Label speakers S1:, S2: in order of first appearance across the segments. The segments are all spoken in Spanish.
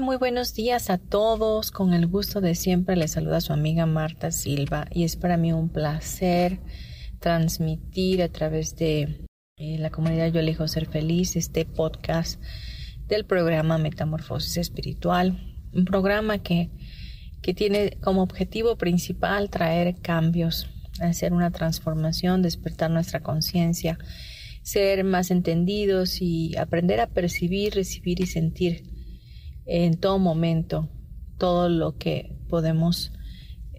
S1: Muy buenos días a todos. Con el gusto de siempre les saluda su amiga Marta Silva y es para mí un placer transmitir a través de eh, la comunidad Yo elijo ser feliz este podcast del programa Metamorfosis Espiritual, un programa que, que tiene como objetivo principal traer cambios, hacer una transformación, despertar nuestra conciencia, ser más entendidos y aprender a percibir, recibir y sentir en todo momento todo lo que podemos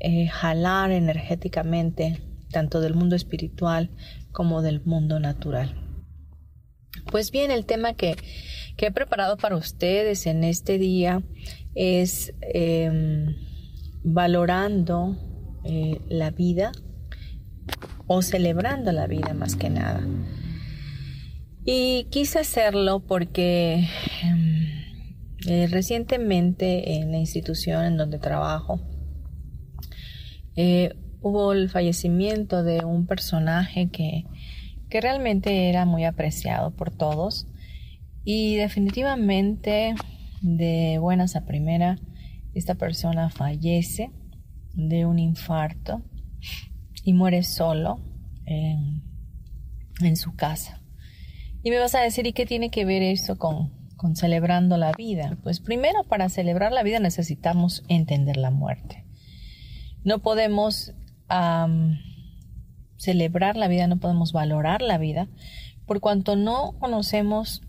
S1: eh, jalar energéticamente, tanto del mundo espiritual como del mundo natural. Pues bien, el tema que, he preparado para ustedes en este día es em, valorando eh, la vida o celebrando la vida más que nada. Y quise hacerlo porque em, eh, recientemente en la institución en donde trabajo eh, hubo el fallecimiento de un personaje que, que realmente era muy apreciado por todos y definitivamente de buenas a primera esta persona fallece de un infarto y muere solo en, en su casa. Y me vas a decir, ¿y qué tiene que ver eso con, con celebrando la vida? Pues primero para celebrar la vida necesitamos entender la muerte. No podemos celebrar la vida, no podemos valorar la vida, por cuanto no conocemos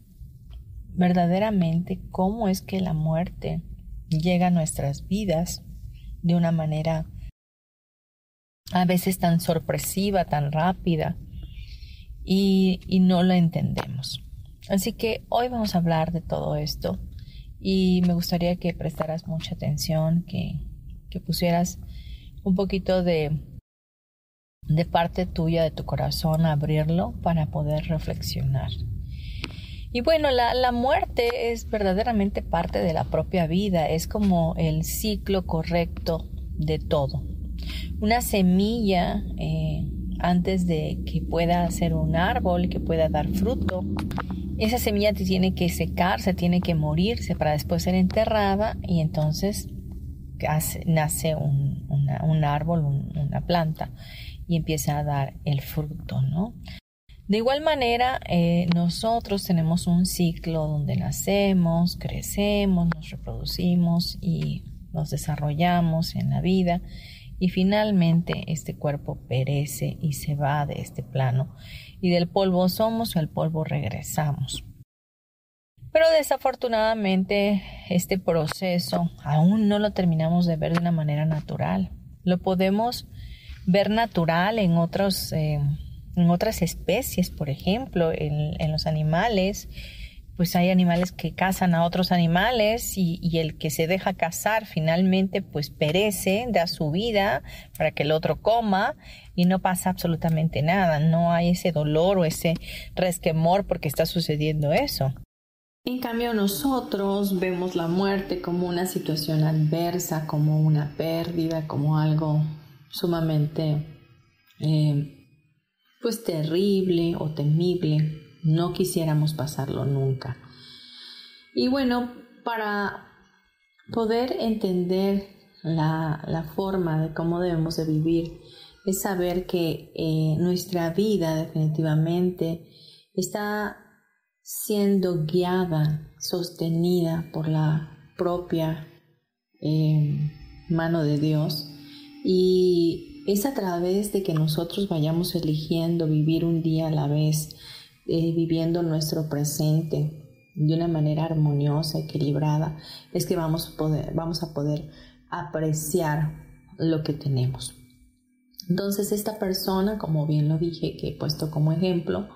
S1: verdaderamente cómo es que la muerte llega a nuestras vidas de una manera a veces tan sorpresiva, tan rápida, y, y no la entendemos. Así que hoy vamos a hablar de todo esto y me gustaría que prestaras mucha atención, que, pusieras un poquito de, de parte tuya, de tu corazón, abrirlo para poder reflexionar. Y bueno, la, la, muerte es verdaderamente parte de la propia vida, es como el ciclo correcto de todo. Una semilla, eh, antes de que pueda ser un árbol, que pueda dar fruto, esa semilla tiene que secarse, tiene que morirse para después ser enterrada y entonces nace un, árbol, una planta y empieza a dar el fruto, ¿no? De igual manera, eh, nosotros tenemos un ciclo donde nacemos, crecemos, nos reproducimos y nos desarrollamos en la vida y finalmente este cuerpo perece y se va de este plano y del polvo somos y al polvo regresamos. Pero desafortunadamente este proceso aún no lo terminamos de ver de una manera natural. Lo podemos ver natural en, otros, eh, en otras especies, por ejemplo, en, en los animales, pues hay animales que cazan a otros animales y, el que se deja cazar finalmente pues perece, da su vida para que el otro coma y no pasa absolutamente nada, no hay ese dolor o ese resquemor porque está sucediendo eso. En cambio nosotros vemos la muerte como una situación adversa, como una pérdida, como algo sumamente eh, pues terrible o temible no quisiéramos pasarlo nunca. Y bueno, para poder entender la, forma de cómo debemos de vivir, es saber que eh, nuestra vida definitivamente está siendo guiada, sostenida por la propia eh, mano de Dios y es a través de que nosotros vayamos eligiendo vivir un día a la vez, eh, viviendo nuestro presente de una manera armoniosa, equilibrada, es que vamos a poder, apreciar lo que tenemos. Entonces esta persona, como bien lo dije, que he puesto como ejemplo,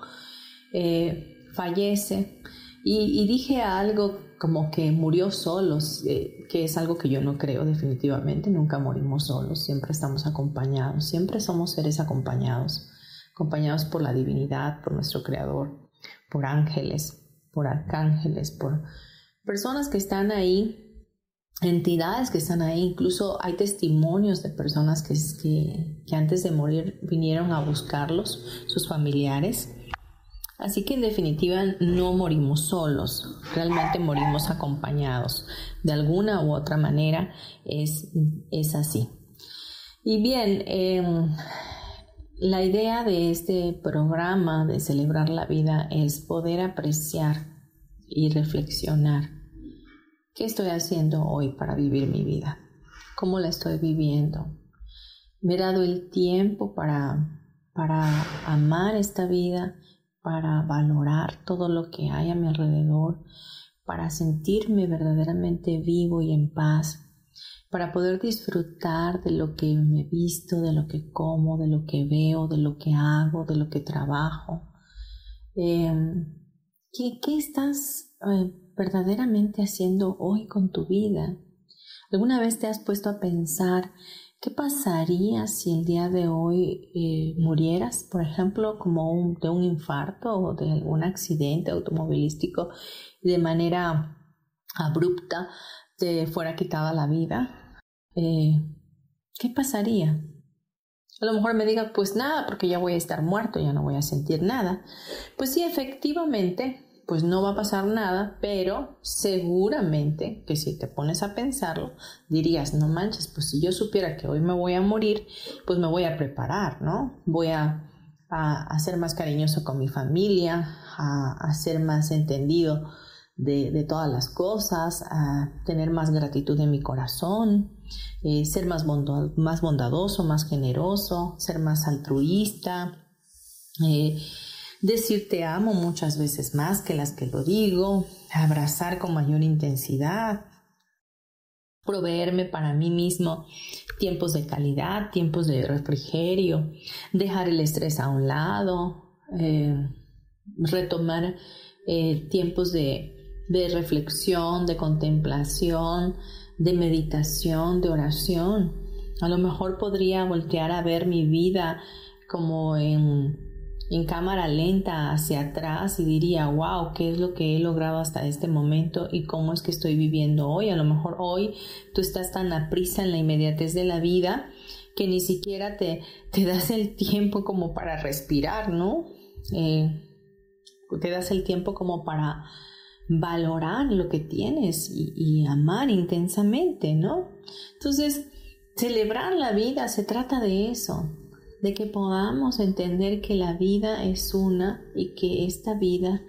S1: eh, fallece y, dije algo como que murió solos, eh, que es algo que yo no creo definitivamente, nunca morimos solos, siempre estamos acompañados, siempre somos seres acompañados, acompañados por la divinidad, por nuestro Creador, por ángeles, por arcángeles, por personas que están ahí entidades que están ahí, incluso hay testimonios de personas que, que, antes de morir vinieron a buscarlos, sus familiares. Así que en definitiva no morimos solos, realmente morimos acompañados. De alguna u otra manera es, es así. Y bien, em, la idea de este programa de celebrar la vida es poder apreciar y reflexionar qué estoy haciendo hoy para vivir mi vida, cómo la estoy viviendo. Me he dado el tiempo para, para amar esta vida para valorar todo lo que hay a mi alrededor, para sentirme verdaderamente vivo y en paz, para poder disfrutar de lo que me visto, de lo que como, de lo que veo, de lo que hago, de lo que trabajo. Em, ¿qué, estás eh, verdaderamente haciendo hoy con tu vida? ¿Alguna vez te has puesto a pensar ¿Qué pasaría si el día de hoy eh, murieras, por ejemplo, como de un infarto o de algún accidente automovilístico de manera abrupta te fuera quitada la vida? Eh, ¿Qué pasaría? A lo mejor me diga, pues nada, porque ya voy a estar muerto, ya no voy a sentir nada. Pues sí, efectivamente, pues no va a pasar nada, pero seguramente que si te pones a pensarlo, dirías, no manches, pues si yo supiera que hoy me voy a morir, pues me voy a preparar, ¿no? Voy a, ser más cariñoso con mi familia, a, ser más entendido de, todas las cosas, a tener más gratitud en mi corazón, eh, ser más, más bondadoso, más generoso, ser más altruista. Eh, decir te amo muchas veces más que las que lo digo, abrazar con mayor intensidad, proveerme para mí mismo tiempos de calidad, tiempos de refrigerio, dejar el estrés a un lado, eh, retomar eh, tiempos de, de reflexión, de contemplación, de meditación, de oración. A lo mejor podría voltear a ver mi vida como en en cámara lenta hacia atrás y diría, wow, ¿qué es lo que he logrado hasta este momento y cómo es que estoy viviendo hoy? A lo mejor hoy tú estás tan aprisa en la inmediatez de la vida que ni siquiera te, te das el tiempo como para respirar, ¿no? Eh, te das el tiempo como para valorar lo que tienes y, amar intensamente, ¿no? Entonces, celebrar la vida se trata de eso, de que podamos entender que la vida es una y que esta vida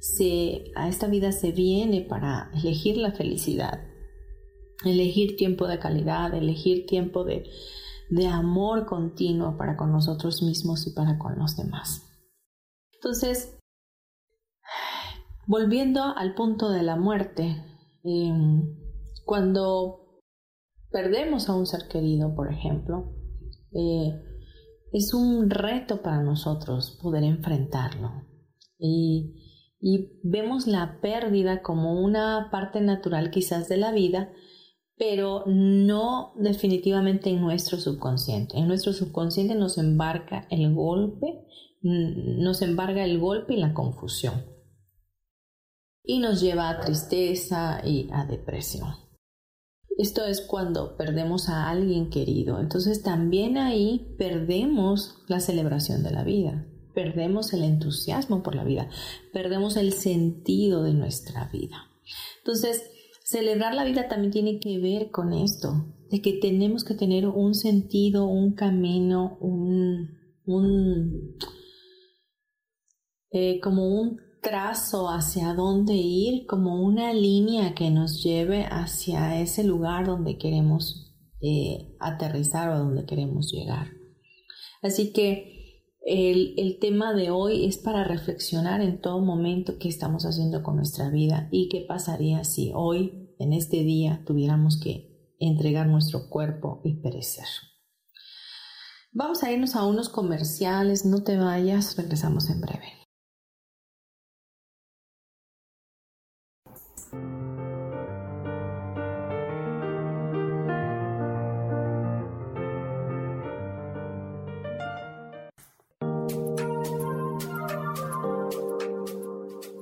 S1: se, a esta vida se viene para elegir la felicidad, elegir tiempo de calidad, elegir tiempo de, de amor continuo para con nosotros mismos y para con los demás. Entonces, volviendo al punto de la muerte, em, cuando perdemos a un ser querido, por ejemplo, eh, es un reto para nosotros poder enfrentarlo. Y, vemos la pérdida como una parte natural quizás de la vida, pero no definitivamente en nuestro subconsciente. En nuestro subconsciente nos embarca el golpe, nos embarga el golpe y la confusión. Y nos lleva a tristeza y a depresión. Esto es cuando perdemos a alguien querido. Entonces también ahí perdemos la celebración de la vida, perdemos el entusiasmo por la vida, perdemos el sentido de nuestra vida. Entonces, celebrar la vida también tiene que ver con esto, de que tenemos que tener un sentido, un camino, un, un eh, como un trazo hacia dónde ir, como una línea que nos lleve hacia ese lugar donde queremos eh, aterrizar o donde queremos llegar. Así que el, el, tema de hoy es para reflexionar en todo momento qué estamos haciendo con nuestra vida y qué pasaría si hoy, en este día, tuviéramos que entregar nuestro cuerpo y perecer. Vamos a irnos a unos comerciales, no te vayas, regresamos en breve.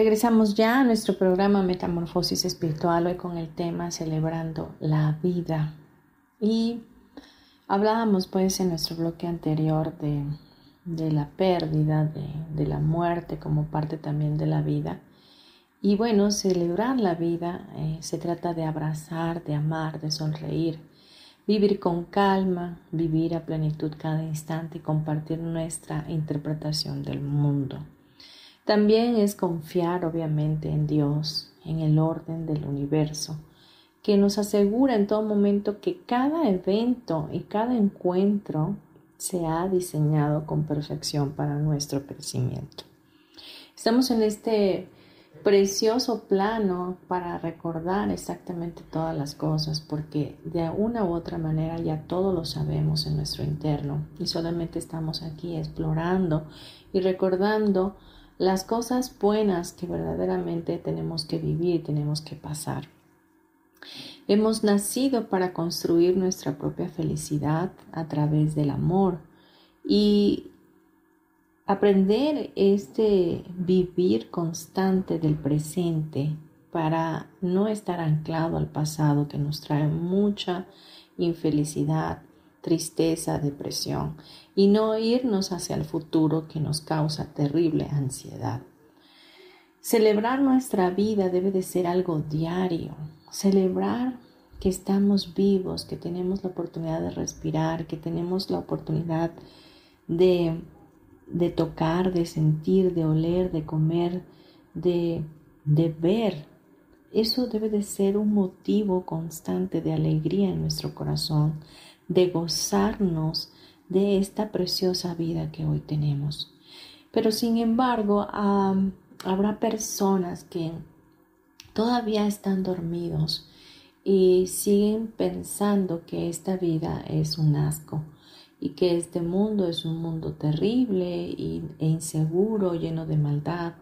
S1: Regresamos ya a nuestro programa Metamorfosis Espiritual, hoy con el tema Celebrando la Vida. Y hablábamos pues en nuestro bloque anterior de, la pérdida, de, de, la muerte como parte también de la vida. Y bueno, celebrar la vida eh, se trata de abrazar, de amar, de sonreír, vivir con calma, vivir a plenitud cada instante y compartir nuestra interpretación del mundo. También es confiar obviamente en Dios, en el orden del universo, que nos asegura en todo momento que cada evento y cada encuentro se ha diseñado con perfección para nuestro crecimiento. Estamos en este precioso plano para recordar exactamente todas las cosas, porque de una u otra manera ya todo lo sabemos en nuestro interno y solamente estamos aquí explorando y recordando las cosas buenas que verdaderamente tenemos que vivir, tenemos que pasar. Hemos nacido para construir nuestra propia felicidad a través del amor y aprender este vivir constante del presente para no estar anclado al pasado que nos trae mucha infelicidad, tristeza, depresión y no irnos hacia el futuro que nos causa terrible ansiedad. Celebrar nuestra vida debe de ser algo diario. Celebrar que estamos vivos, que tenemos la oportunidad de respirar, que tenemos la oportunidad de, de tocar, de sentir, de oler, de comer, de, de ver. Eso debe de ser un motivo constante de alegría en nuestro corazón, de gozarnos de esta preciosa vida que hoy tenemos. Pero sin embargo, habrá personas que todavía están dormidos y siguen pensando que esta vida es un asco y que este mundo es un mundo terrible e inseguro, lleno de maldad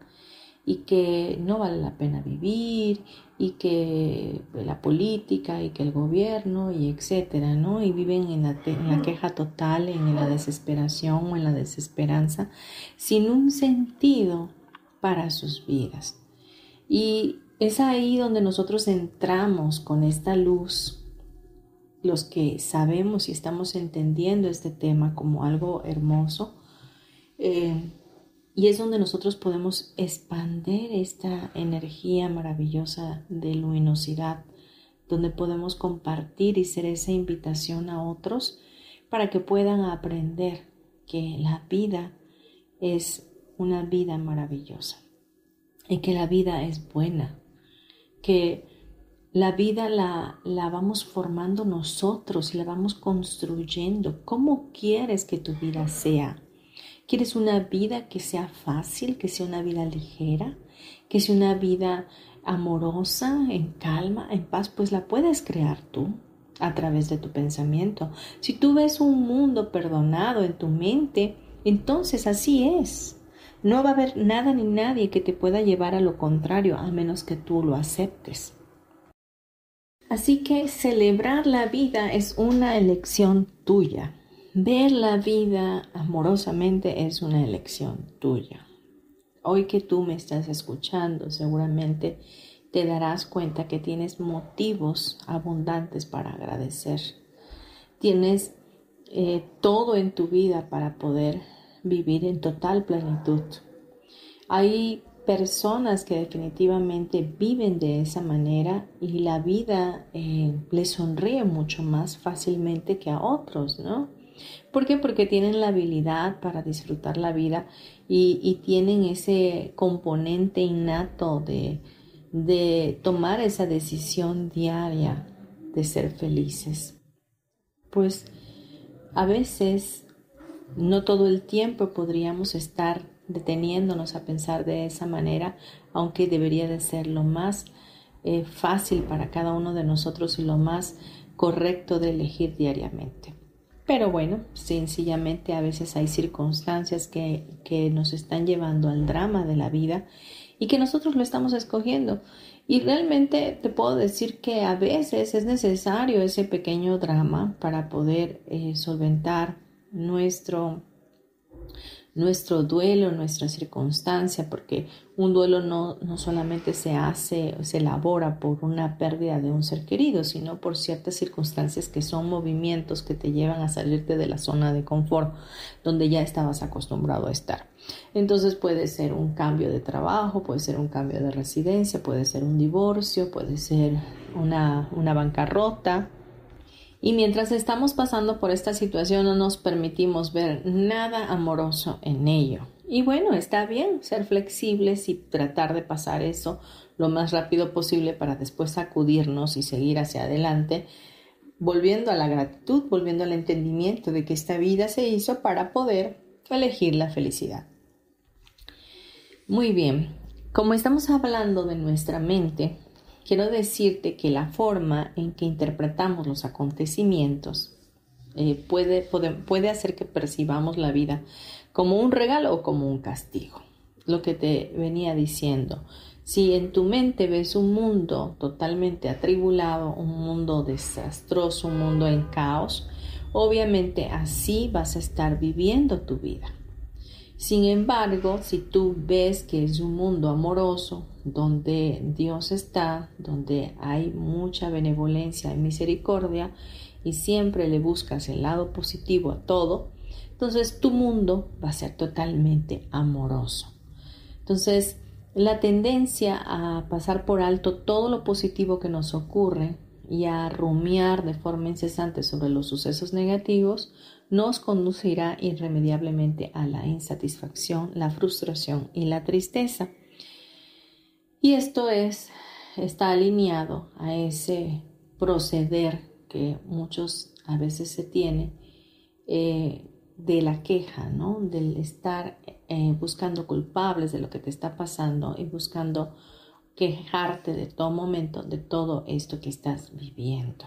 S1: y que no vale la pena vivir y que la política y que el gobierno y etcétera, ¿no? Y viven en la, en la queja total, en la desesperación o en la desesperanza, sin un sentido para sus vidas. Y es ahí donde nosotros entramos con esta luz, los que sabemos y estamos entendiendo este tema como algo hermoso, eh, Y es donde nosotros podemos expander esta energía maravillosa de luminosidad, donde podemos compartir y ser esa invitación a otros para que puedan aprender que la vida es una vida maravillosa y que la vida es buena, que la vida la, la, vamos formando nosotros y la vamos construyendo. ¿Cómo quieres que tu vida sea? ¿Quieres una vida que sea fácil, que sea una vida ligera, que sea una vida amorosa, en calma, en paz? Pues la puedes crear tú a través de tu pensamiento. Si tú ves un mundo perdonado en tu mente, entonces así es. No va a haber nada ni nadie que te pueda llevar a lo contrario, a menos que tú lo aceptes. Así que celebrar la vida es una elección tuya. Ver la vida amorosamente es una elección tuya. Hoy que tú me estás escuchando, seguramente te darás cuenta que tienes motivos abundantes para agradecer. Tienes eh, todo en tu vida para poder vivir en total plenitud. Hay personas que definitivamente viven de esa manera y la vida eh, les sonríe mucho más fácilmente que a otros, ¿no? ¿Por qué? Porque tienen la habilidad para disfrutar la vida y, tienen ese componente innato de, tomar esa decisión diaria de ser felices. Pues a veces, no todo el tiempo podríamos estar deteniéndonos a pensar de esa manera, aunque debería de ser lo más eh, fácil para cada uno de nosotros y lo más correcto de elegir diariamente. Pero bueno, sencillamente a veces hay circunstancias que, que nos están llevando al drama de la vida y que nosotros lo estamos escogiendo. Y realmente te puedo decir que a veces es necesario ese pequeño drama para poder eh, solventar nuestro nuestro duelo, nuestra circunstancia, porque un duelo no, no solamente se hace, se elabora por una pérdida de un ser querido, sino por ciertas circunstancias que son movimientos que te llevan a salirte de la zona de confort donde ya estabas acostumbrado a estar. Entonces puede ser un cambio de trabajo, puede ser un cambio de residencia, puede ser un divorcio, puede ser una, una bancarrota, y mientras estamos pasando por esta situación no nos permitimos ver nada amoroso en ello. Y bueno, está bien ser flexibles y tratar de pasar eso lo más rápido posible para después sacudirnos y seguir hacia adelante, volviendo a la gratitud, volviendo al entendimiento de que esta vida se hizo para poder elegir la felicidad. Muy bien, como estamos hablando de nuestra mente, quiero decirte que la forma en que interpretamos los acontecimientos eh, puede, puede, hacer que percibamos la vida como un regalo o como un castigo. Lo que te venía diciendo, si en tu mente ves un mundo totalmente atribulado, un mundo desastroso, un mundo en caos, obviamente así vas a estar viviendo tu vida. Sin embargo, si tú ves que es un mundo amoroso, donde Dios está, donde hay mucha benevolencia y misericordia, y siempre le buscas el lado positivo a todo, entonces tu mundo va a ser totalmente amoroso. Entonces, la tendencia a pasar por alto todo lo positivo que nos ocurre y a rumiar de forma incesante sobre los sucesos negativos nos conducirá irremediablemente a la insatisfacción, la frustración y la tristeza. Y esto es, está alineado a ese proceder que muchos a veces se tiene eh, de la queja, ¿no? Del estar eh, buscando culpables de lo que te está pasando y buscando quejarte de todo momento de todo esto que estás viviendo.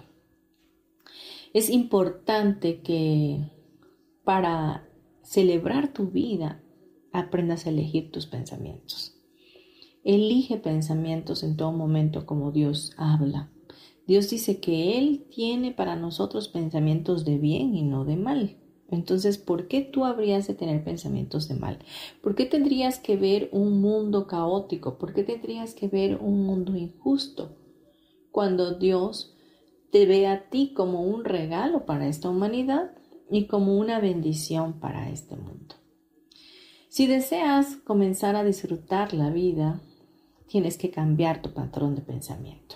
S1: Es importante que para celebrar tu vida aprendas a elegir tus pensamientos. Elige pensamientos en todo momento como Dios habla. Dios dice que Él tiene para nosotros pensamientos de bien y no de mal. Entonces, ¿por qué tú habrías de tener pensamientos de mal? ¿Por qué tendrías que ver un mundo caótico? ¿Por qué tendrías que ver un mundo injusto? Cuando Dios te ve a ti como un regalo para esta humanidad y como una bendición para este mundo. Si deseas comenzar a disfrutar la vida, tienes que cambiar tu patrón de pensamiento.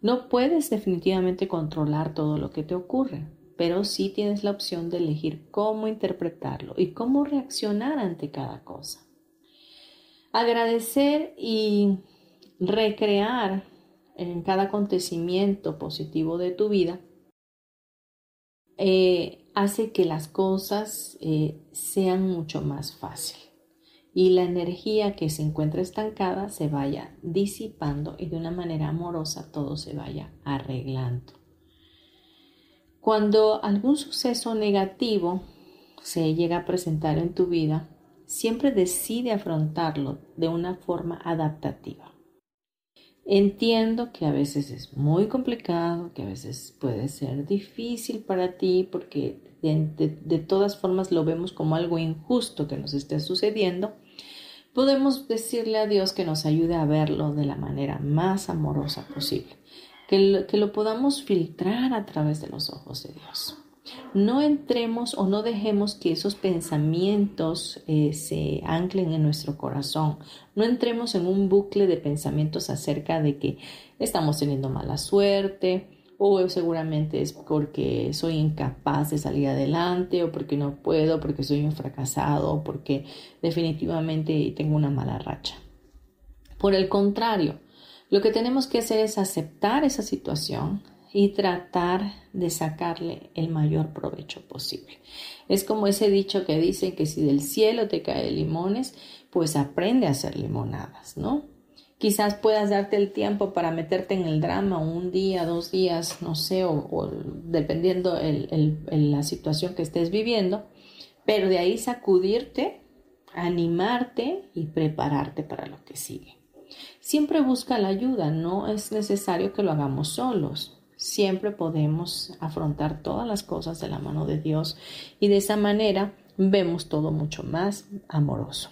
S1: No puedes definitivamente controlar todo lo que te ocurre, pero sí tienes la opción de elegir cómo interpretarlo y cómo reaccionar ante cada cosa. Agradecer y recrear en cada acontecimiento positivo de tu vida eh, hace que las cosas eh, sean mucho más fáciles y la energía que se encuentra estancada se vaya disipando y de una manera amorosa todo se vaya arreglando. Cuando algún suceso negativo se llega a presentar en tu vida, siempre decide afrontarlo de una forma adaptativa. Entiendo que a veces es muy complicado, que a veces puede ser difícil para ti porque de, todas formas lo vemos como algo injusto que nos esté sucediendo, podemos decirle a Dios que nos ayude a verlo de la manera más amorosa posible, que lo, podamos filtrar a través de los ojos de Dios. No entremos o no dejemos que esos pensamientos eh, se anclen en nuestro corazón. No entremos en un bucle de pensamientos acerca de que estamos teniendo mala suerte, o seguramente es porque soy incapaz de salir adelante o porque no puedo, porque soy un fracasado o porque definitivamente tengo una mala racha. Por el contrario, lo que tenemos que hacer es aceptar esa situación y tratar de sacarle el mayor provecho posible. Es como ese dicho que dice que si del cielo te caen limones, pues aprende a hacer limonadas, ¿no? Quizás puedas darte el tiempo para meterte en el drama un día, dos días, no sé, o, dependiendo el, la situación que estés viviendo, pero de ahí sacudirte, animarte y prepararte para lo que sigue. Siempre busca la ayuda, no es necesario que lo hagamos solos. Siempre podemos afrontar todas las cosas de la mano de Dios y de esa manera vemos todo mucho más amoroso.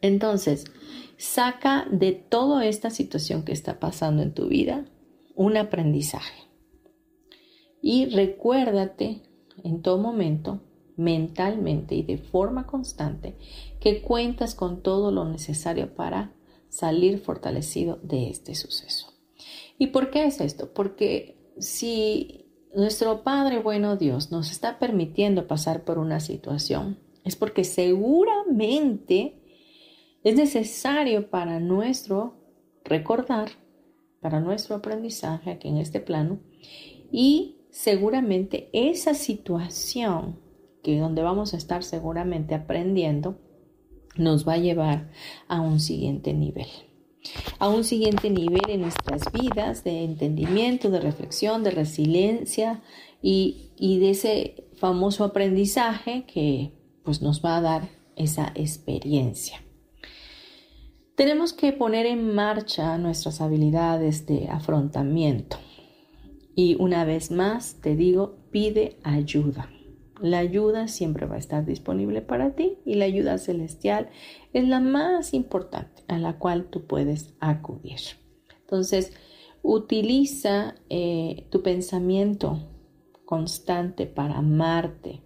S1: Entonces, Saca de toda esta situación que está pasando en tu vida un aprendizaje. Y recuérdate en todo momento, mentalmente y de forma constante, que cuentas con todo lo necesario para salir fortalecido de este suceso. ¿Y por qué es esto? Porque si nuestro Padre bueno Dios nos está permitiendo pasar por una situación, es porque seguramente es necesario para nuestro recordar, para nuestro aprendizaje aquí en este plano y seguramente esa situación que donde vamos a estar seguramente aprendiendo nos va a llevar a un siguiente nivel a un siguiente nivel en nuestras vidas de entendimiento, de reflexión, de resiliencia y, y, de ese famoso aprendizaje que pues nos va a dar esa experiencia. Tenemos que poner en marcha nuestras habilidades de afrontamiento. Y una vez más te digo, pide ayuda. La ayuda siempre va a estar disponible para ti y la ayuda celestial es la más importante a la cual tú puedes acudir. Entonces, utiliza eh, tu pensamiento constante para amarte,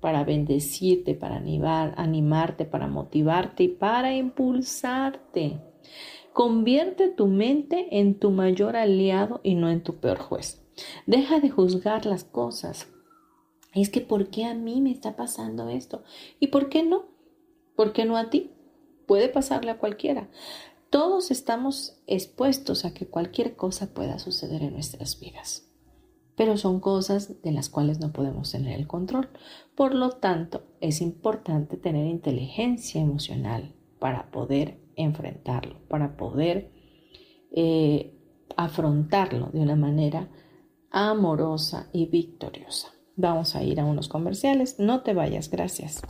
S1: para bendecirte, para animar, animarte, para motivarte y para impulsarte. Convierte tu mente en tu mayor aliado y no en tu peor juez. Deja de juzgar las cosas. Es que ¿por qué a mí me está pasando esto? ¿Y por qué no? ¿Por qué no a ti? Puede pasarle a cualquiera. Todos estamos expuestos a que cualquier cosa pueda suceder en nuestras vidas pero son cosas de las cuales no podemos tener el control. Por lo tanto, es importante tener inteligencia emocional para poder enfrentarlo, para poder eh, afrontarlo de una manera amorosa y victoriosa. Vamos a ir a unos comerciales. No te vayas, gracias.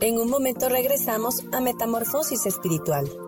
S2: En un momento regresamos a Metamorfosis Espiritual.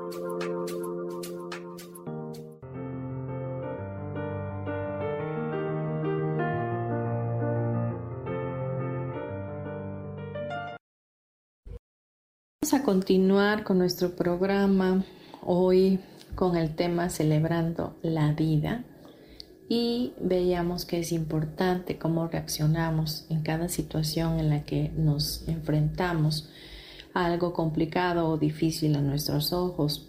S1: A continuar con nuestro programa hoy con el tema celebrando la vida y veíamos que es importante cómo reaccionamos en cada situación en la que nos enfrentamos a algo complicado o difícil a nuestros ojos.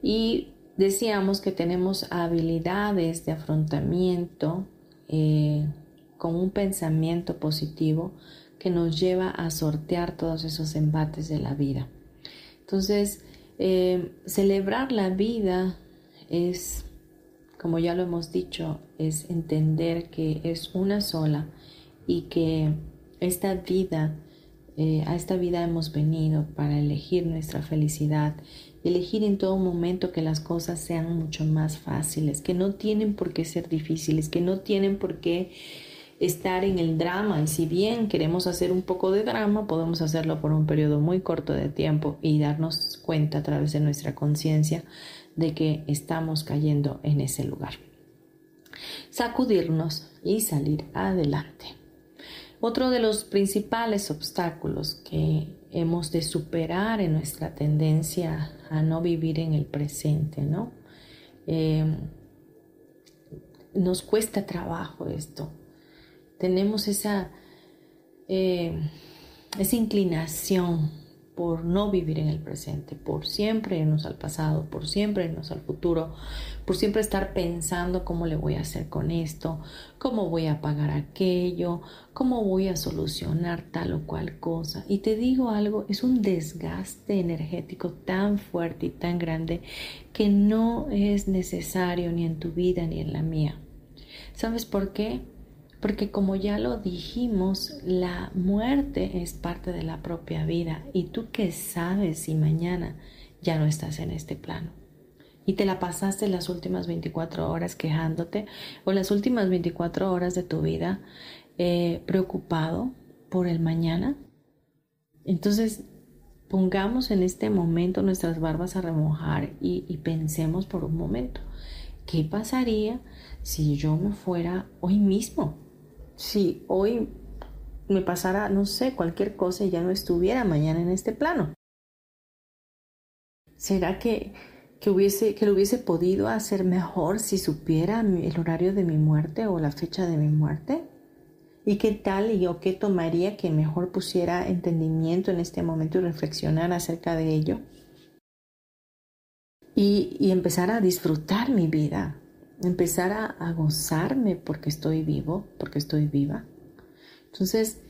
S1: Y decíamos que tenemos habilidades de afrontamiento eh, con un pensamiento positivo que nos lleva a sortear todos esos embates de la vida. Entonces, eh, celebrar la vida es, como ya lo hemos dicho, es entender que es una sola y que esta vida, eh, a esta vida hemos venido para elegir nuestra felicidad, elegir en todo momento que las cosas sean mucho más fáciles, que no tienen por qué ser difíciles, que no tienen por qué estar en el drama y si bien queremos hacer un poco de drama, podemos hacerlo por un periodo muy corto de tiempo y darnos cuenta a través de nuestra conciencia de que estamos cayendo en ese lugar. Sacudirnos y salir adelante. Otro de los principales obstáculos que hemos de superar en nuestra tendencia a no vivir en el presente, ¿no? Eh, nos cuesta trabajo esto tenemos esa, eh, esa inclinación por no vivir en el presente, por siempre irnos al pasado, por siempre irnos al futuro, por siempre estar pensando cómo le voy a hacer con esto, cómo voy a pagar aquello, cómo voy a solucionar tal o cual cosa. Y te digo algo, es un desgaste energético tan fuerte y tan grande que no es necesario ni en tu vida ni en la mía. ¿Sabes por qué? Porque como ya lo dijimos, la muerte es parte de la propia vida. ¿Y tú qué sabes si mañana ya no estás en este plano? Y te la pasaste las últimas 24 horas quejándote o las últimas 24 horas de tu vida eh, preocupado por el mañana. Entonces, pongamos en este momento nuestras barbas a remojar y, y pensemos por un momento, ¿qué pasaría si yo me fuera hoy mismo? Si hoy me pasara, no sé, cualquier cosa y ya no estuviera mañana en este plano? ¿Será que, que, hubiese, que lo hubiese podido hacer mejor si supiera el horario de mi muerte o la fecha de mi muerte? ¿Y qué tal y yo qué tomaría que mejor pusiera entendimiento en este momento y reflexionar acerca de ello? Y, y empezar a disfrutar mi vida, empezar a, gozarme porque estoy vivo, porque estoy viva. Entonces,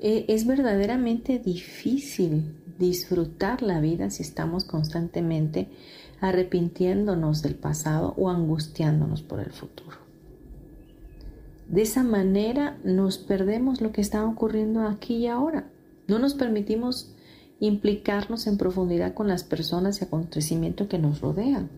S1: e, es verdaderamente difícil disfrutar la vida si estamos constantemente arrepintiéndonos del pasado o angustiándonos por el futuro. De esa manera nos perdemos lo que está ocurriendo aquí y ahora. No nos permitimos implicarnos en profundidad con las personas y acontecimientos que nos rodean.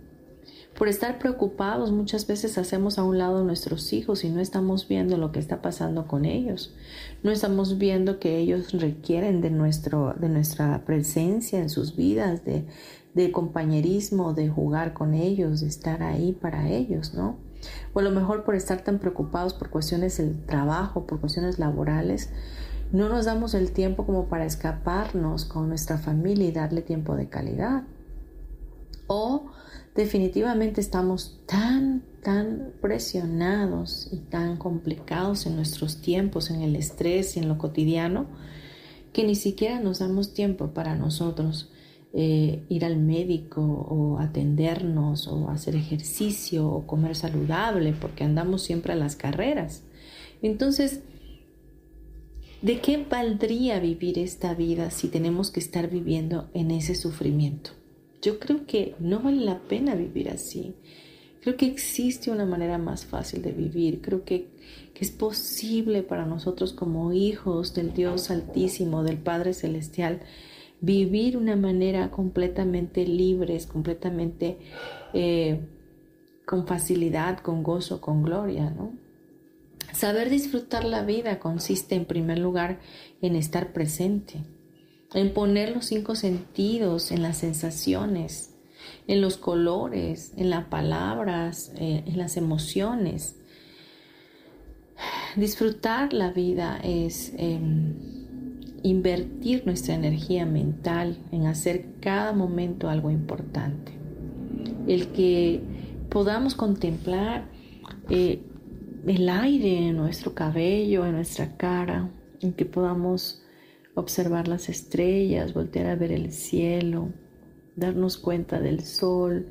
S1: Por estar preocupados muchas veces hacemos a un lado a nuestros hijos y no estamos viendo lo que está pasando con ellos. No estamos viendo que ellos requieren de, nuestro, de nuestra presencia en sus vidas, de, de compañerismo, de jugar con ellos, de estar ahí para ellos, ¿no? O a lo mejor por estar tan preocupados por cuestiones del trabajo, por cuestiones laborales, no nos damos el tiempo como para escaparnos con nuestra familia y darle tiempo de calidad. O definitivamente estamos tan tan presionados y tan complicados en nuestros tiempos, en el estrés y en lo cotidiano, que ni siquiera nos damos tiempo para nosotros eh, ir al médico o atendernos o hacer ejercicio o comer saludable porque andamos siempre a las carreras. Entonces, ¿de qué valdría vivir esta vida si tenemos que estar viviendo en ese sufrimiento? Yo creo que no vale la pena vivir así. Creo que existe una manera más fácil de vivir. Creo que, que, es posible para nosotros como hijos del Dios Altísimo, del Padre Celestial, vivir una manera completamente libres, completamente eh, con facilidad, con gozo, con gloria, ¿no? Saber disfrutar la vida consiste en primer lugar en estar presente, en poner los cinco sentidos en las sensaciones, en los colores, en las palabras, eh, en las emociones. Disfrutar la vida es em, invertir nuestra energía mental en hacer cada momento algo importante. El que podamos contemplar eh, el aire en nuestro cabello, en nuestra cara, en que podamos observar las estrellas, voltear a ver el cielo, darnos cuenta del sol,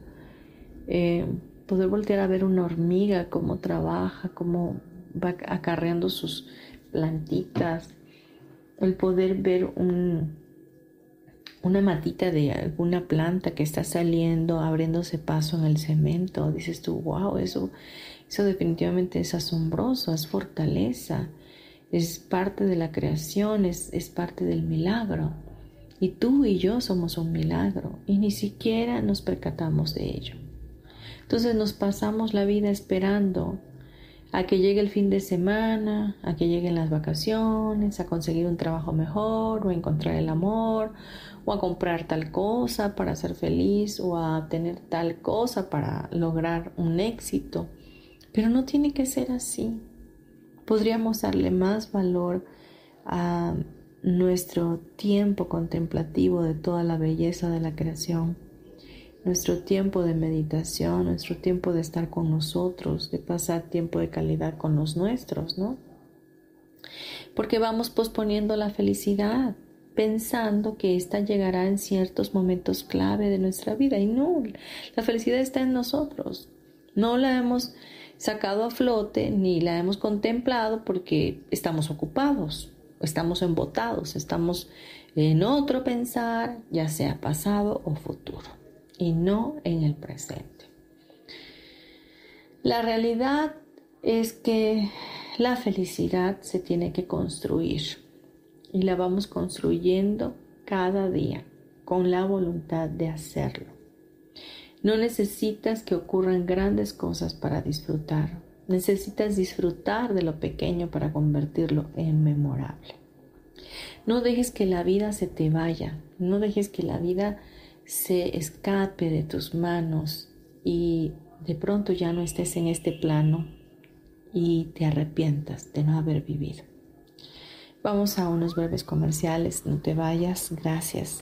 S1: eh, poder voltear a ver una hormiga, cómo trabaja, cómo va acarreando sus plantitas, el poder ver una matita de alguna planta que está saliendo, abriéndose paso en el cemento, dices tú, wow, eso, eso definitivamente es asombroso, es fortaleza, es parte de la creación, es, es parte del milagro. Y tú y yo somos un milagro y ni siquiera nos percatamos de ello. Entonces nos pasamos la vida esperando a que llegue el fin de semana, a que lleguen las vacaciones, a conseguir un trabajo mejor o a encontrar el amor o a comprar tal cosa para ser feliz o a tener tal cosa para lograr un éxito. Pero no tiene que ser así. Podríamos darle más valor a nuestro tiempo contemplativo de toda la belleza de la creación nuestro tiempo de meditación, nuestro tiempo de estar con nosotros, de pasar tiempo de calidad con los nuestros, ¿no? Porque vamos posponiendo la felicidad, pensando que ésta llegará en ciertos momentos clave de nuestra vida. Y no, la felicidad está en nosotros. No la hemos sacado a flote ni la hemos contemplado porque estamos ocupados, estamos embotados, estamos en otro pensar, ya sea pasado o futuro y no en el presente. La realidad es que la felicidad se tiene que construir y la vamos construyendo cada día con la voluntad de hacerlo. No necesitas que ocurran grandes cosas para disfrutar. Necesitas disfrutar de lo pequeño para convertirlo en memorable. No dejes que la vida se te vaya. No dejes que la vida se escape de tus manos y de pronto ya no estés en este plano y te arrepientas de no haber vivido. Vamos a unos breves comerciales, no te vayas, gracias.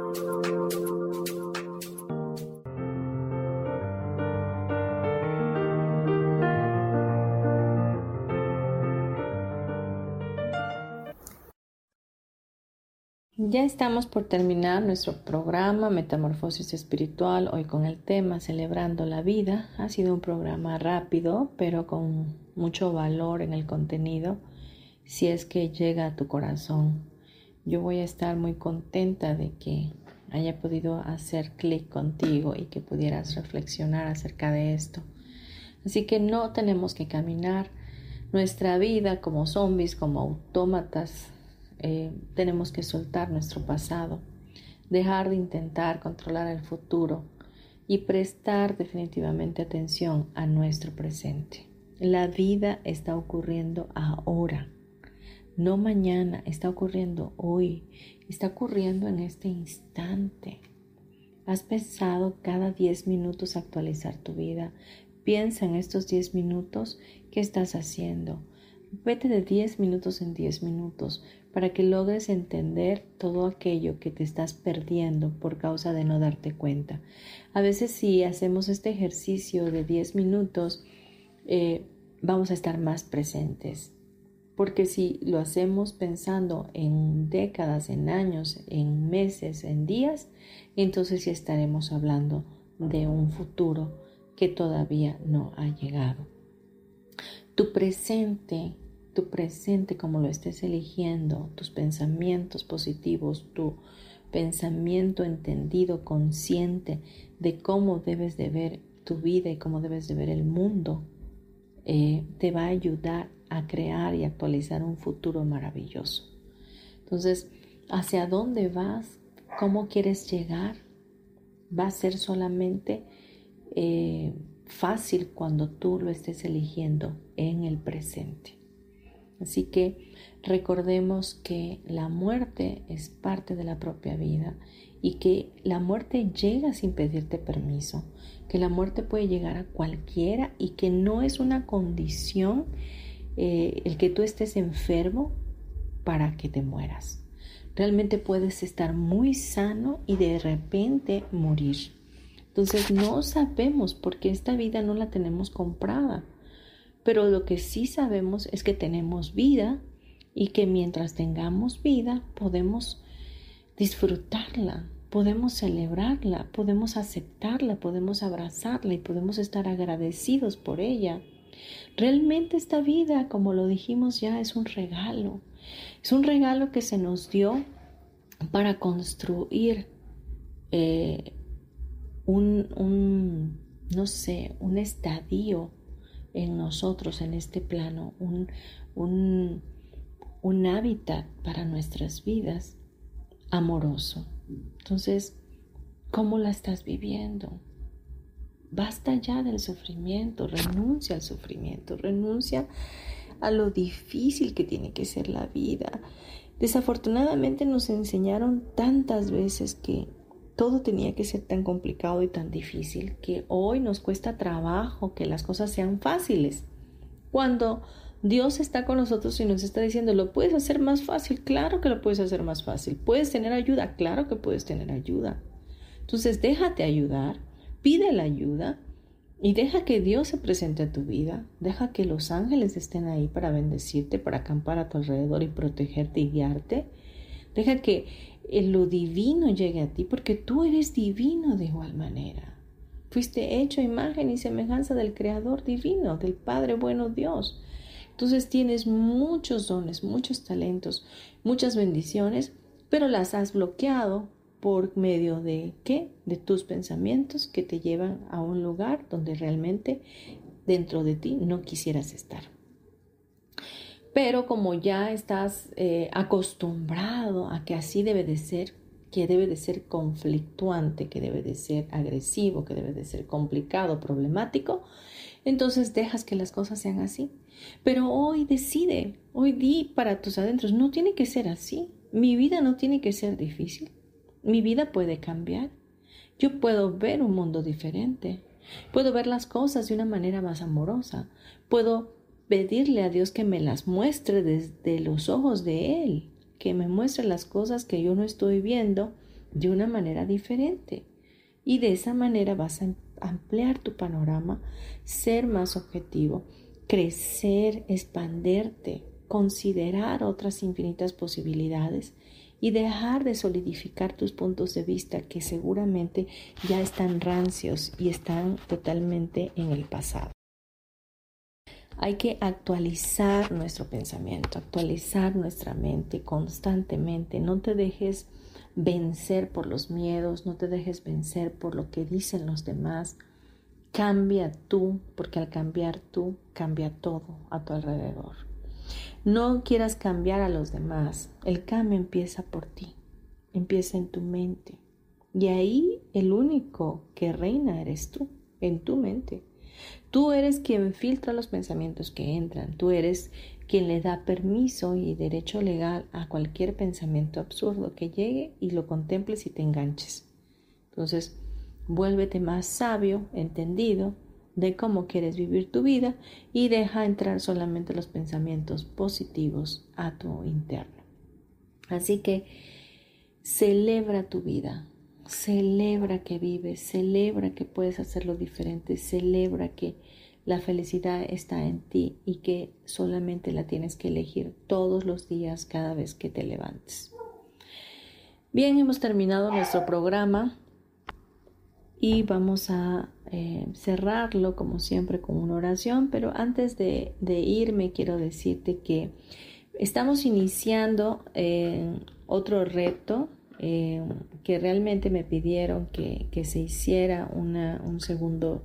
S1: Ya estamos por terminar nuestro programa Metamorfosis Espiritual, hoy con el tema Celebrando la Vida. Ha sido un programa rápido, pero con mucho valor en el contenido, si es que llega a tu corazón. Yo voy a estar muy contenta de que haya podido hacer clic contigo y que pudieras reflexionar acerca de esto. Así que no tenemos que caminar nuestra vida como zombies, como autómatas, eh, tenemos que soltar nuestro pasado, dejar de intentar controlar el futuro y prestar definitivamente atención a nuestro presente. La vida está ocurriendo ahora, no mañana, está ocurriendo hoy, está ocurriendo en este instante. ¿Has pensado cada 10 minutos actualizar tu vida? Piensa en estos 10 minutos qué estás haciendo. Vete de 10 minutos en 10 minutos para que logres entender todo aquello que te estás perdiendo por causa de no darte cuenta. A veces si hacemos este ejercicio de 10 minutos, eh, vamos a estar más presentes. Porque si lo hacemos pensando en décadas, en años, en meses, en días, entonces ya estaremos hablando de un futuro que todavía no ha llegado. Tu presente tu presente como lo estés eligiendo, tus pensamientos positivos, tu pensamiento entendido, consciente de cómo debes de ver tu vida y cómo debes de ver el mundo, eh, te va a ayudar a crear y actualizar un futuro maravilloso. Entonces, ¿hacia dónde vas? ¿Cómo quieres llegar? Va a ser solamente eh, fácil cuando tú lo estés eligiendo en el presente. Así que recordemos que la muerte es parte de la propia vida y que la muerte llega sin pedirte permiso, que la muerte puede llegar a cualquiera y que no es una condición eh, el que tú estés enfermo para que te mueras. Realmente puedes estar muy sano y de repente morir. Entonces no sabemos porque esta vida no la tenemos comprada. Pero lo que sí sabemos es que tenemos vida y que mientras tengamos vida podemos disfrutarla, podemos celebrarla, podemos aceptarla, podemos abrazarla y podemos estar agradecidos por ella. Realmente esta vida, como lo dijimos ya, es un regalo. Es un regalo que se nos dio para construir eh, un, un, no sé, un estadio en nosotros, en este plano, un, un, un hábitat para nuestras vidas amoroso. Entonces, ¿cómo la estás viviendo? Basta ya del sufrimiento, renuncia al sufrimiento, renuncia a lo difícil que tiene que ser la vida. Desafortunadamente nos enseñaron tantas veces que todo tenía que ser tan complicado y tan difícil que hoy nos cuesta trabajo que las cosas sean fáciles. Cuando Dios está con nosotros y nos está diciendo, ¿lo puedes hacer más fácil? Claro que lo puedes hacer más fácil. ¿Puedes tener ayuda? Claro que puedes tener ayuda. Entonces déjate ayudar, pide la ayuda y deja que Dios se presente a tu vida. Deja que los ángeles estén ahí para bendecirte, para acampar a tu alrededor y protegerte y guiarte. Deja que lo divino llegue a ti, porque tú eres divino de igual manera. Fuiste hecho imagen y semejanza del Creador divino, del Padre bueno Dios. Entonces tienes muchos dones, muchos talentos, muchas bendiciones, pero las has bloqueado por medio de qué? De tus pensamientos que te llevan a un lugar donde realmente dentro de ti no quisieras estar. Pero como ya estás eh, acostumbrado a que así debe de ser, que debe de ser conflictuante, que debe de ser agresivo, que debe de ser complicado, problemático, entonces dejas que las cosas sean así. Pero hoy decide, hoy di para tus adentros, no tiene que ser así. Mi vida no tiene que ser difícil. Mi vida puede cambiar. Yo puedo ver un mundo diferente. Puedo ver las cosas de una manera más amorosa. Puedo pedirle a Dios que me las muestre desde los ojos de Él, que me muestre las cosas que yo no estoy viendo de una manera diferente. Y de esa manera vas a ampliar tu panorama, ser más objetivo, crecer, expanderte, considerar otras infinitas posibilidades y dejar de solidificar tus puntos de vista que seguramente ya están rancios y están totalmente en el pasado. Hay que actualizar nuestro pensamiento, actualizar nuestra mente constantemente. No te dejes vencer por los miedos, no te dejes vencer por lo que dicen los demás. Cambia tú, porque al cambiar tú, cambia todo a tu alrededor. No quieras cambiar a los demás. El cambio empieza por ti, empieza en tu mente. Y ahí el único que reina eres tú, en tu mente. Tú eres quien filtra los pensamientos que entran, tú eres quien le da permiso y derecho legal a cualquier pensamiento absurdo que llegue y lo contemples y te enganches. Entonces, vuélvete más sabio, entendido de cómo quieres vivir tu vida y deja entrar solamente los pensamientos positivos a tu interno. Así que celebra tu vida, Celebra que vives, celebra que puedes hacerlo diferente, celebra que la felicidad está en ti y que solamente la tienes que elegir todos los días cada vez que te levantes. Bien, hemos terminado nuestro programa y vamos a eh, cerrarlo como siempre con una oración, pero antes de, irme quiero decirte que estamos iniciando eh, otro reto eh, que realmente me pidieron que, se hiciera un segundo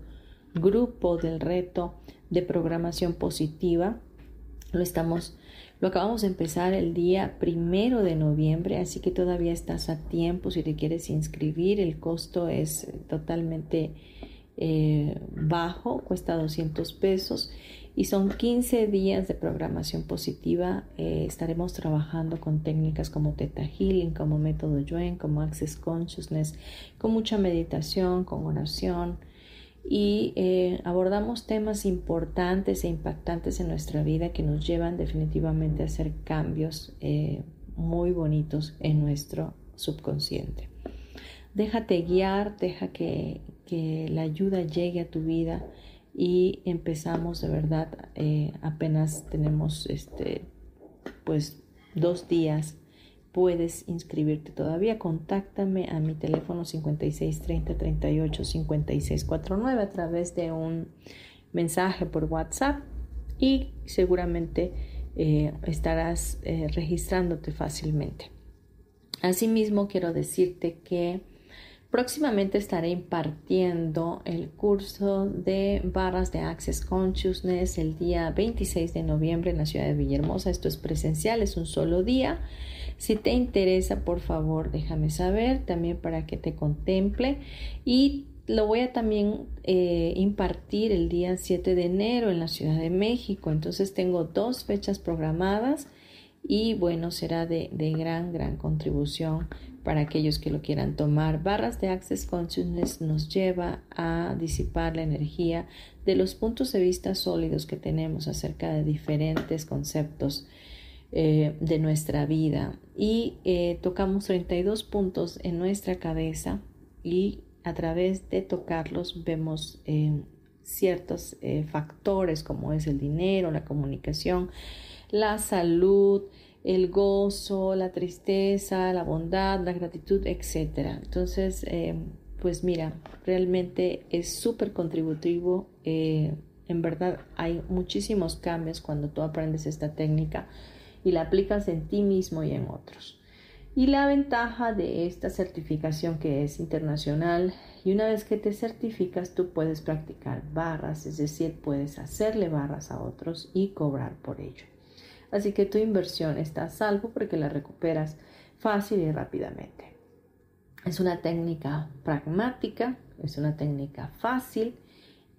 S1: grupo del reto de programación positiva. Lo estamos, lo acabamos de empezar el día primero de noviembre, así que todavía estás a tiempo si te quieres inscribir. El costo es totalmente eh, bajo, cuesta 200 pesos y son 15 días de programación positiva. Eh, estaremos trabajando con técnicas como Theta Healing, como método Yuen, como Access Consciousness, con mucha meditación, con oración y eh, abordamos temas importantes e impactantes en nuestra vida que nos llevan definitivamente a hacer cambios eh, muy bonitos en nuestro subconsciente. Déjate guiar, deja que, que la ayuda llegue a tu vida y empezamos de verdad, eh, apenas tenemos este, pues dos días, puedes inscribirte todavía, contáctame a mi teléfono 5630 38 49 a través de un mensaje por WhatsApp y seguramente eh, estarás eh, registrándote fácilmente. Asimismo, quiero decirte que Próximamente estaré impartiendo el curso de barras de Access Consciousness el día 26 de noviembre en la ciudad de Villahermosa. Esto es presencial, es un solo día. Si te interesa, por favor, déjame saber también para que te contemple. Y lo voy a también eh, impartir el día 7 de enero en la Ciudad de México. Entonces tengo dos fechas programadas y bueno, será de, de gran, gran contribución para aquellos que lo quieran tomar. Barras de Access Consciousness nos lleva a disipar la energía de los puntos de vista sólidos que tenemos acerca de diferentes conceptos eh, de nuestra vida. Y eh, tocamos 32 puntos en nuestra cabeza y a través de tocarlos vemos eh, ciertos factores como es el dinero, la comunicación, la salud, el gozo, la tristeza, la bondad, la gratitud, etc. Entonces, eh, pues mira, realmente es súper contributivo. Eh, en verdad hay muchísimos cambios cuando tú aprendes esta técnica y la aplicas en ti mismo y en otros. Y la ventaja de esta certificación que es internacional, y una vez que te certificas, tú puedes practicar barras, es decir, puedes hacerle barras a otros y cobrar por ello. Así que tu inversión está a salvo porque la recuperas fácil y rápidamente. Es una técnica pragmática, es una técnica fácil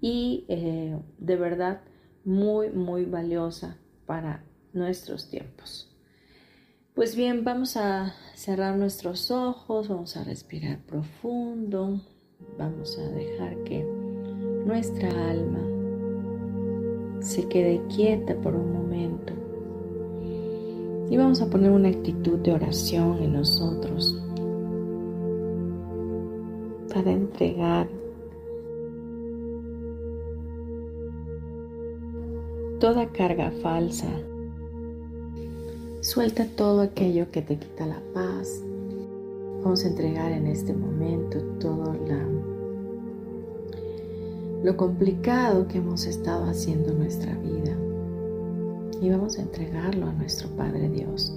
S1: y eh, de verdad muy, muy valiosa para nuestros tiempos. Pues bien, vamos a cerrar nuestros ojos, vamos a respirar profundo, vamos a dejar que nuestra alma se quede quieta por un momento y vamos a poner una actitud de oración en nosotros para entregar toda carga falsa Suelta todo aquello que te quita la paz. Vamos a entregar en este momento todo lo complicado que hemos estado haciendo en nuestra vida. Y vamos a entregarlo a nuestro Padre Dios.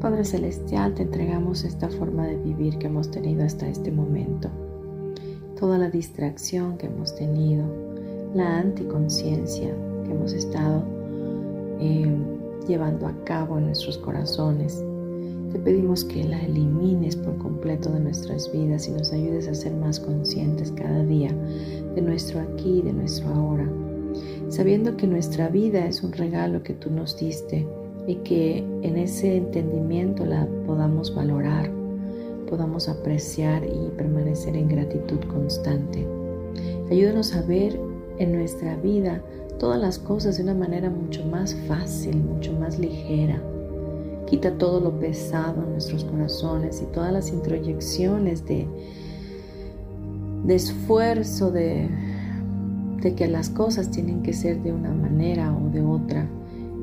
S1: Padre Celestial, te entregamos esta forma de vivir que hemos tenido hasta este momento. Toda la distracción que hemos tenido, la anticonciencia que hemos estado eh, llevando a cabo en nuestros corazones. Te pedimos que la elimines por completo de nuestras vidas y nos ayudes a ser más conscientes cada día de nuestro aquí y de nuestro ahora, sabiendo que nuestra vida es un regalo que tú nos diste y que en ese entendimiento la podamos valorar, podamos apreciar y permanecer en gratitud constante. Ayúdanos a ver en nuestra vida todas las cosas de una manera mucho más fácil, mucho más ligera. Quita todo lo pesado en nuestros corazones y todas las introyecciones de, de esfuerzo, de, de que las cosas tienen que ser de una manera o de otra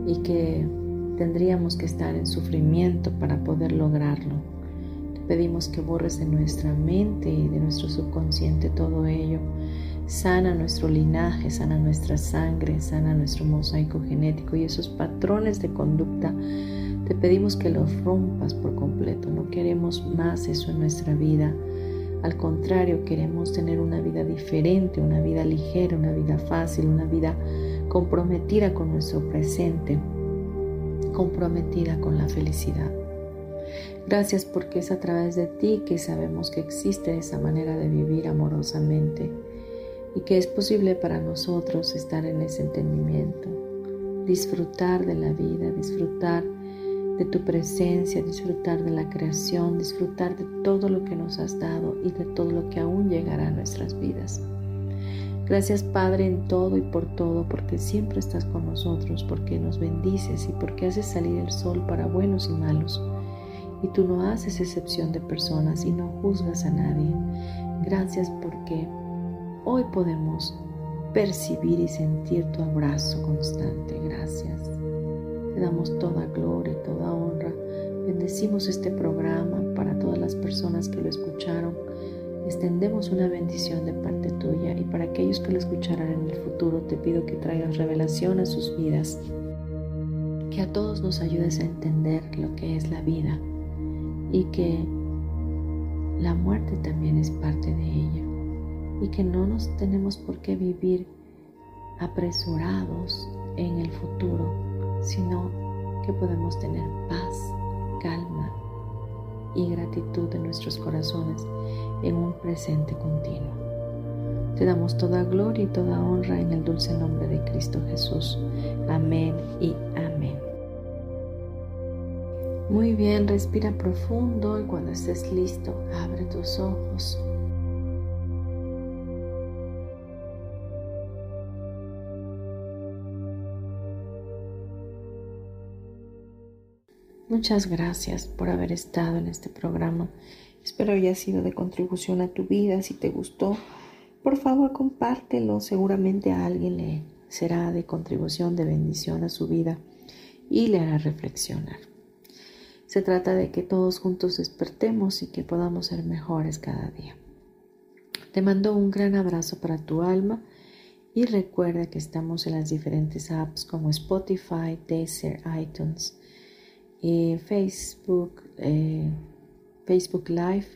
S1: y que tendríamos que estar en sufrimiento para poder lograrlo. Te pedimos que borres de nuestra mente y de nuestro subconsciente todo ello Sana nuestro linaje, sana nuestra sangre, sana nuestro mosaico genético y esos patrones de conducta. Te pedimos que los rompas por completo. No queremos más eso en nuestra vida. Al contrario, queremos tener una vida diferente, una vida ligera, una vida fácil, una vida comprometida con nuestro presente, comprometida con la felicidad. Gracias porque es a través de ti que sabemos que existe esa manera de vivir amorosamente y que es posible para nosotros estar en ese entendimiento, disfrutar de la vida, disfrutar de tu presencia, disfrutar de la creación, disfrutar de todo lo que nos has dado y de todo lo que aún llegará a nuestras vidas. Gracias Padre en todo y por todo, porque siempre estás con nosotros, porque nos bendices y porque haces salir el sol para buenos y malos. Y tú no haces excepción de personas y no juzgas a nadie. Gracias porque Hoy podemos percibir y sentir tu abrazo constante. Gracias. Damos toda gloria y toda honra. Bendecimos este programa para todas las personas que lo escucharon. Extendemos una bendición de parte tuya y para aquellos que lo escucharán en el futuro te pido que traigas revelación a sus vidas. Que a todos nos ayudes a entender lo que es la vida y que la muerte también es parte de ella y que no nos tenemos por qué vivir apresurados en el futuro, sino que podemos tener paz, calma y gratitud en nuestros corazones en un presente continuo. Te damos toda gloria y toda honra en el dulce nombre de Cristo Jesús. Amén y amén. Muy bien, respira profundo y cuando estés listo, abre tus ojos. Muchas gracias por haber estado en este programa. Espero haya sido de contribución a tu vida. Si te gustó, por favor compártelo. Seguramente a alguien le será de contribución, de bendición a su vida y le hará reflexionar. Se trata de que todos juntos despertemos y que podamos ser mejores cada día. Te mando un gran abrazo para tu alma y recuerda que estamos en las diferentes apps como Spotify, Deezer, iTunes eh, Facebook, eh, Facebook Live,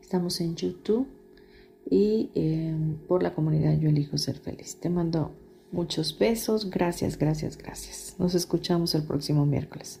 S1: estamos en YouTube y eh, por la comunidad Yo elijo ser feliz. Te mando muchos besos, gracias, gracias, gracias. Nos escuchamos el próximo miércoles.